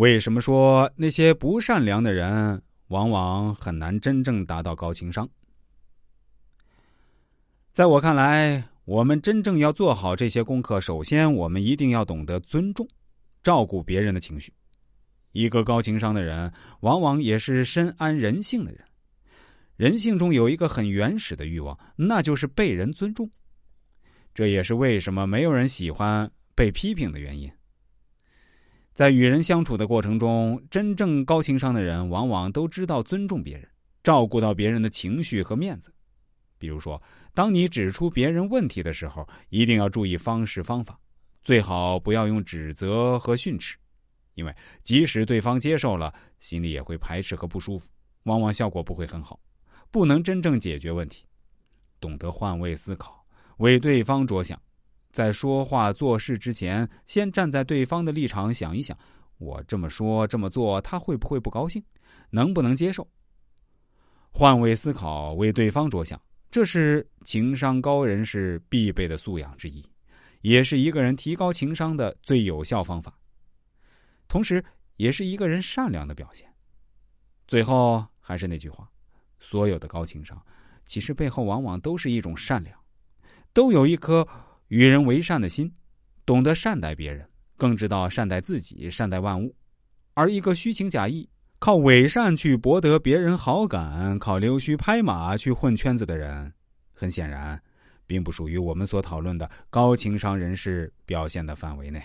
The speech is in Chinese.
为什么说那些不善良的人往往很难真正达到高情商？在我看来，我们真正要做好这些功课，首先我们一定要懂得尊重、照顾别人的情绪。一个高情商的人，往往也是深谙人性的人。人性中有一个很原始的欲望，那就是被人尊重。这也是为什么没有人喜欢被批评的原因。在与人相处的过程中，真正高情商的人往往都知道尊重别人，照顾到别人的情绪和面子。比如说，当你指出别人问题的时候，一定要注意方式方法，最好不要用指责和训斥，因为即使对方接受了，心里也会排斥和不舒服，往往效果不会很好。不能真正解决问题，懂得换位思考，为对方着想，在说话做事之前，先站在对方的立场想一想：我这么说这么做，他会不会不高兴？能不能接受？换位思考，为对方着想，这是情商高人士必备的素养之一，也是一个人提高情商的最有效方法，同时也是一个人善良的表现。最后，还是那句话。所有的高情商，其实背后往往都是一种善良，都有一颗与人为善的心，懂得善待别人，更知道善待自己，善待万物。而一个虚情假意、靠伪善去博得别人好感、靠溜须拍马去混圈子的人，很显然，并不属于我们所讨论的高情商人士表现的范围内。